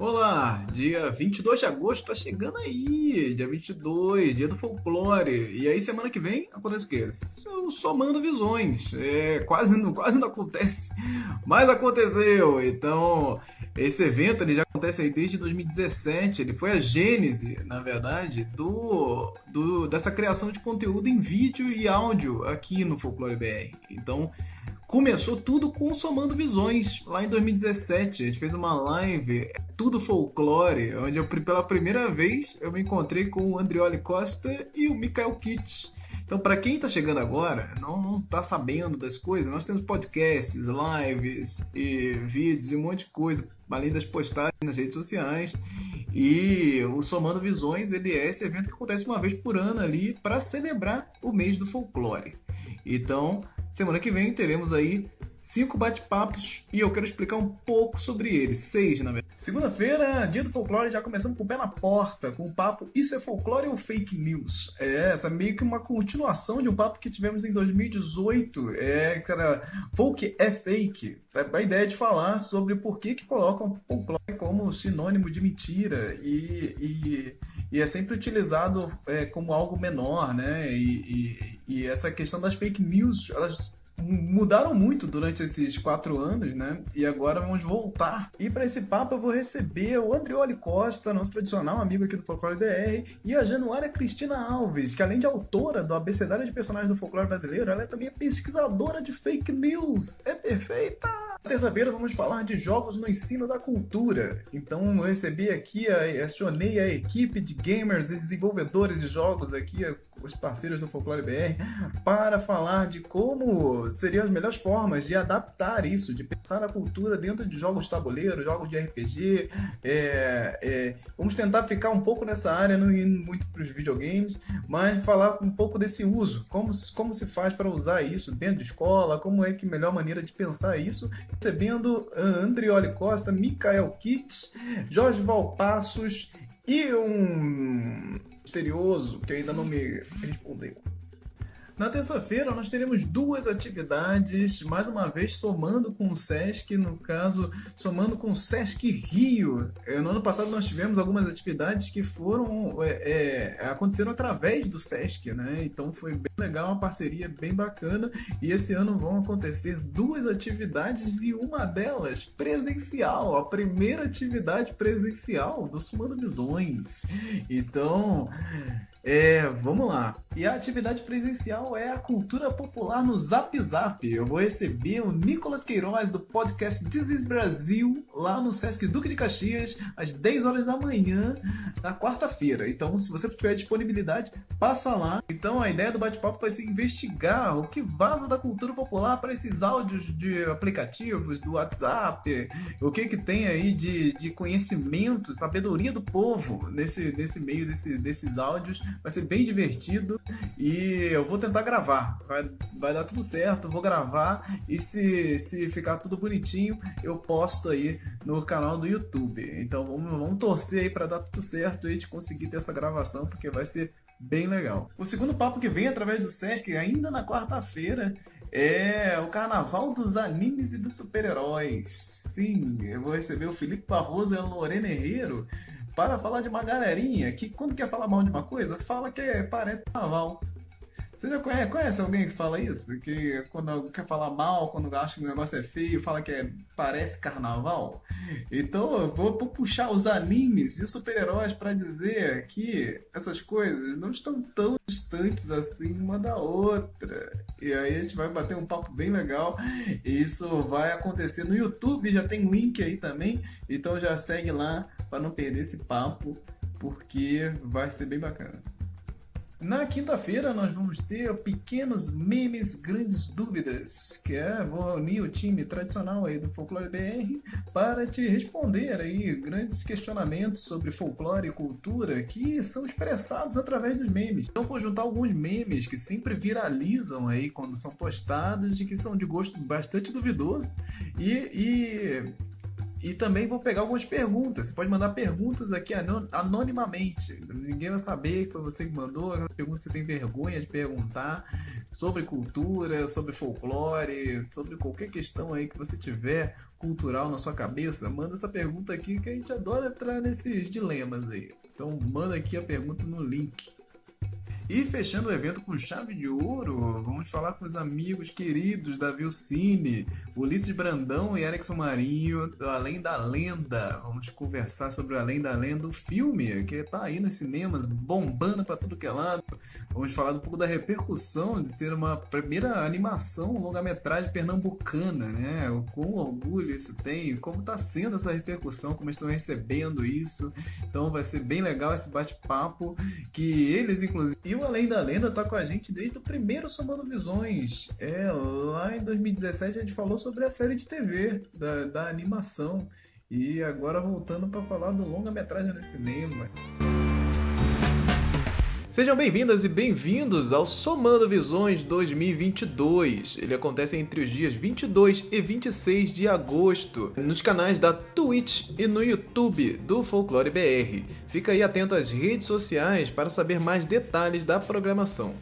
Olá, dia 22 de agosto tá chegando aí, dia 22, dia do folclore. E aí semana que vem acontece o quê? Eu somando visões. É, quase não, quase não acontece, mas aconteceu. Então, esse evento ele já acontece aí desde 2017. Ele foi a gênese, na verdade, do, do dessa criação de conteúdo em vídeo e áudio aqui no Folclore BR. Então, começou tudo com Somando Visões, lá em 2017. A gente fez uma live, tudo folclore, onde eu, pela primeira vez eu me encontrei com o Andrioli Costa e o Mikael Kitt. Então, para quem está chegando agora, não está sabendo das coisas, nós temos podcasts, lives e vídeos e um monte de coisa, além das postagens nas redes sociais. E o Somando Visões, ele é esse evento que acontece uma vez por ano ali para celebrar o mês do folclore. Então, Semana que vem teremos aí cinco bate-papos e eu quero explicar um pouco sobre eles. Seis, na verdade. Segunda-feira, dia do folclore, já começando com o pé na porta, com o papo Isso é folclore ou fake news? É, essa é meio que uma continuação de um papo que tivemos em 2018. É, cara, folk é fake. É a ideia de falar sobre por que, que colocam folclore como sinônimo de mentira e, e, e é sempre utilizado é, como algo menor, né? E, e, e essa questão das fake news, elas mudaram muito durante esses quatro anos, né? E agora vamos voltar. E para esse papo eu vou receber o Andrioli Costa, nosso tradicional amigo aqui do Folclore BR, e a Januária Cristina Alves, que além de autora do Abecedário de Personagens do Folclore Brasileiro, ela é também pesquisadora de fake news. É perfeita! Terça-feira vamos falar de jogos no ensino da cultura. Então eu recebi aqui, acionei a equipe de gamers e desenvolvedores de jogos aqui, os parceiros do Folclore BR, para falar de como seriam as melhores formas de adaptar isso, de pensar a cultura dentro de jogos de tabuleiro, jogos de RPG. É, é, vamos tentar ficar um pouco nessa área, não indo muito para os videogames, mas falar um pouco desse uso, como, como se faz para usar isso dentro de escola, como é que melhor maneira de pensar isso, recebendo Andrioli Costa, Mikael Kitts, Jorge Valpassos e um misterioso que ainda não me respondeu. Na terça-feira nós teremos duas atividades, mais uma vez somando com o Sesc, no caso, somando com o Sesc Rio. É, no ano passado nós tivemos algumas atividades que foram é, é, aconteceram através do Sesc, né? Então foi bem legal, uma parceria bem bacana. E esse ano vão acontecer duas atividades e uma delas presencial, a primeira atividade presencial do Sumando Visões. Então, é, vamos lá. E a atividade presencial é a cultura popular no Zap Zap. Eu vou receber o Nicolas Queiroz do podcast This is Brasil lá no Sesc Duque de Caxias às 10 horas da manhã na quarta-feira. Então, se você tiver disponibilidade, passa lá. Então, a ideia do bate-papo vai ser investigar o que vaza da cultura popular para esses áudios de aplicativos do WhatsApp, o que que tem aí de, de conhecimento, sabedoria do povo nesse, nesse meio desse, desses áudios vai ser bem divertido e eu vou tentar gravar. Vai, vai dar tudo certo, vou gravar e se, se ficar tudo bonitinho, eu posto aí no canal do YouTube. Então vamos, vamos torcer aí para dar tudo certo e de conseguir ter essa gravação, porque vai ser bem legal. O segundo papo que vem através do Sesc, ainda na quarta-feira, é o Carnaval dos Animes e dos Super-Heróis. Sim, eu vou receber o Felipe Barroso e a Lorena Herrero para falar de uma galerinha que quando quer falar mal de uma coisa, fala que parece carnaval. Você já conhece, conhece, alguém que fala isso? Que quando quer falar mal, quando acha que o negócio é feio, fala que é, parece carnaval? Então eu vou, vou puxar os animes e super-heróis para dizer que essas coisas não estão tão distantes assim uma da outra. E aí a gente vai bater um papo bem legal. E isso vai acontecer no YouTube, já tem link aí também. Então já segue lá para não perder esse papo, porque vai ser bem bacana. Na quinta-feira nós vamos ter pequenos memes, grandes dúvidas, que é vou unir o time tradicional aí do Folclore BR para te responder aí grandes questionamentos sobre folclore e cultura que são expressados através dos memes. Então vou juntar alguns memes que sempre viralizam aí quando são postados e que são de gosto bastante duvidoso e, e e também vou pegar algumas perguntas. Você pode mandar perguntas aqui anonimamente. Ninguém vai saber que foi você que mandou. Perguntas você tem vergonha de perguntar sobre cultura, sobre folclore, sobre qualquer questão aí que você tiver. cultural na sua cabeça, manda essa pergunta aqui que a gente adora entrar nesses dilemas aí. Então manda aqui a pergunta no link. E fechando o evento com chave de ouro, vamos falar com os amigos queridos da Vilcine, Ulisses Brandão e Erickson Marinho, do Além da Lenda. Vamos conversar sobre o Além da Lenda, o filme que tá aí nos cinemas, bombando para tudo que é lado. Vamos falar um pouco da repercussão de ser uma primeira animação longa-metragem pernambucana, né? Quão orgulho isso tem, como tá sendo essa repercussão, como estão recebendo isso. Então vai ser bem legal esse bate-papo que eles, inclusive, Além da Lenda tá com a gente desde o primeiro Somando Visões. É, lá em 2017 a gente falou sobre a série de TV, da, da animação. E agora voltando para falar do longa-metragem no cinema. Sejam bem-vindas e bem-vindos ao Somando Visões 2022. Ele acontece entre os dias 22 e 26 de agosto, nos canais da Twitch e no YouTube do Folclore BR. Fica aí atento às redes sociais para saber mais detalhes da programação.